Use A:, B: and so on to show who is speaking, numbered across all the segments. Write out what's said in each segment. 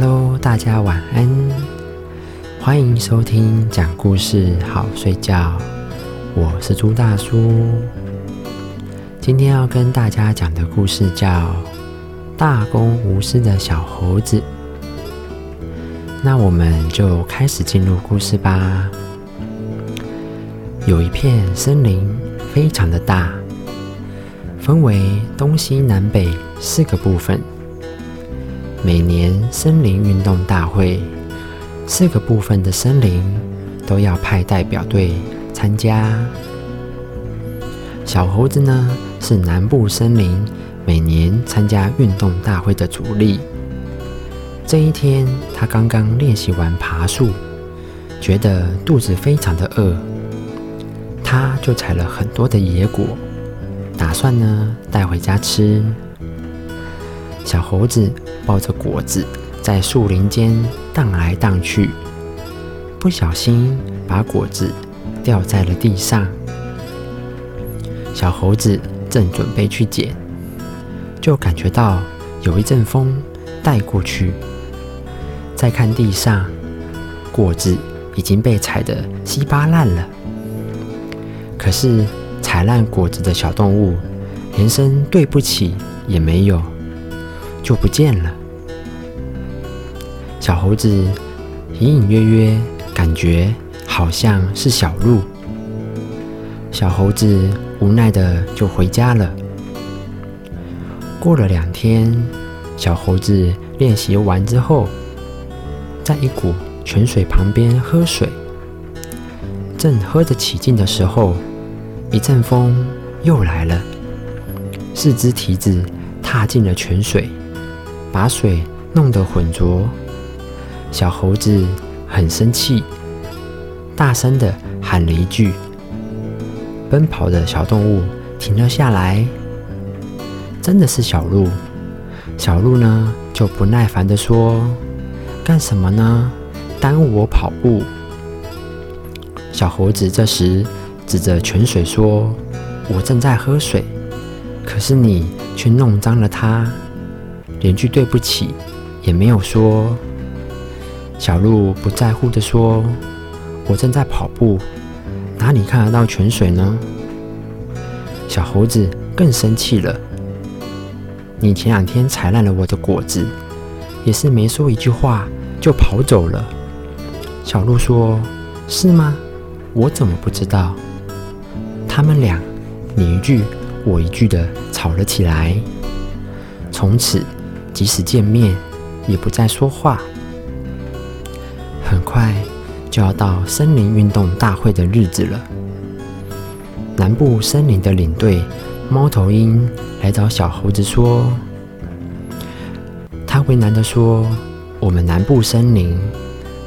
A: Hello，大家晚安，欢迎收听讲故事好睡觉，我是朱大叔。今天要跟大家讲的故事叫《大公无私的小猴子》。那我们就开始进入故事吧。有一片森林，非常的大，分为东西南北四个部分。每年森林运动大会，四个部分的森林都要派代表队参加。小猴子呢，是南部森林每年参加运动大会的主力。这一天，他刚刚练习完爬树，觉得肚子非常的饿，他就采了很多的野果，打算呢带回家吃。小猴子抱着果子在树林间荡来荡去，不小心把果子掉在了地上。小猴子正准备去捡，就感觉到有一阵风带过去。再看地上，果子已经被踩得稀巴烂了。可是踩烂果子的小动物连声对不起也没有。就不见了。小猴子隐隐约约感觉好像是小鹿。小猴子无奈的就回家了。过了两天，小猴子练习完之后，在一股泉水旁边喝水，正喝得起劲的时候，一阵风又来了，四只蹄子踏进了泉水。把水弄得浑浊，小猴子很生气，大声的喊了一句：“奔跑的小动物停了下来。”真的是小鹿。小鹿呢就不耐烦的说：“干什么呢？耽误我跑步。”小猴子这时指着泉水说：“我正在喝水，可是你却弄脏了它。”连句对不起也没有说。小鹿不在乎的说：“我正在跑步，哪里看得到泉水呢？”小猴子更生气了：“你前两天踩烂了我的果子，也是没说一句话就跑走了。”小鹿说：“是吗？我怎么不知道？”他们俩你一句我一句的吵了起来，从此。即使见面，也不再说话。很快就要到森林运动大会的日子了。南部森林的领队猫头鹰来找小猴子说：“他为难的说，我们南部森林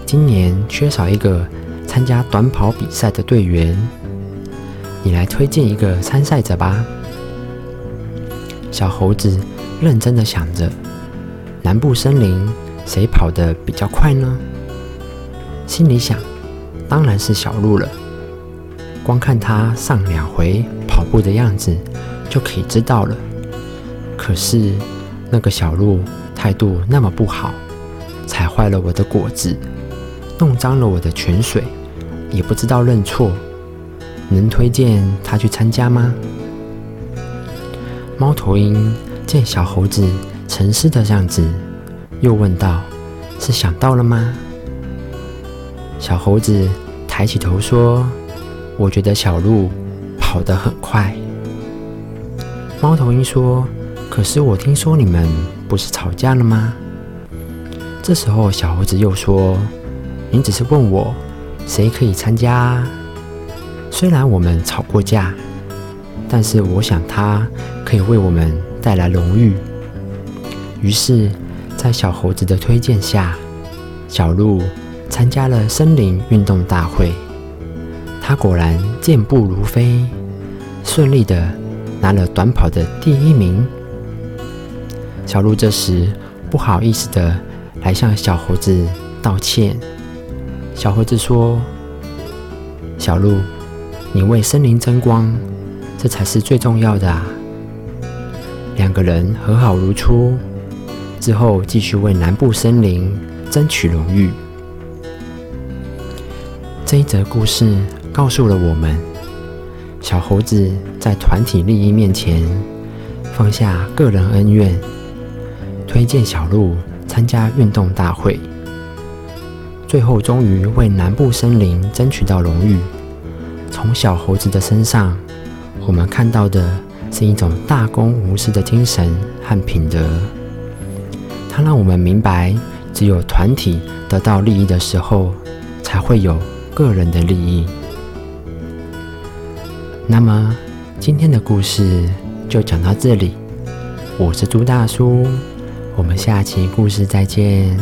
A: 今年缺少一个参加短跑比赛的队员，你来推荐一个参赛者吧。”小猴子认真的想着。南部森林谁跑得比较快呢？心里想，当然是小鹿了。光看它上两回跑步的样子，就可以知道了。可是那个小鹿态度那么不好，踩坏了我的果子，弄脏了我的泉水，也不知道认错，能推荐他去参加吗？猫头鹰见小猴子。沉思的样子，又问道：“是想到了吗？”小猴子抬起头说：“我觉得小鹿跑得很快。”猫头鹰说：“可是我听说你们不是吵架了吗？”这时候，小猴子又说：“你只是问我谁可以参加。虽然我们吵过架，但是我想他可以为我们带来荣誉。”于是，在小猴子的推荐下，小鹿参加了森林运动大会。他果然健步如飞，顺利的拿了短跑的第一名。小鹿这时不好意思的来向小猴子道歉。小猴子说：“小鹿，你为森林争光，这才是最重要的啊！”两个人和好如初。之后，继续为南部森林争取荣誉。这一则故事告诉了我们，小猴子在团体利益面前放下个人恩怨，推荐小鹿参加运动大会，最后终于为南部森林争取到荣誉。从小猴子的身上，我们看到的是一种大公无私的精神和品德。它让我们明白，只有团体得到利益的时候，才会有个人的利益。那么，今天的故事就讲到这里。我是朱大叔，我们下期故事再见，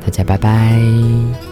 A: 大家拜拜。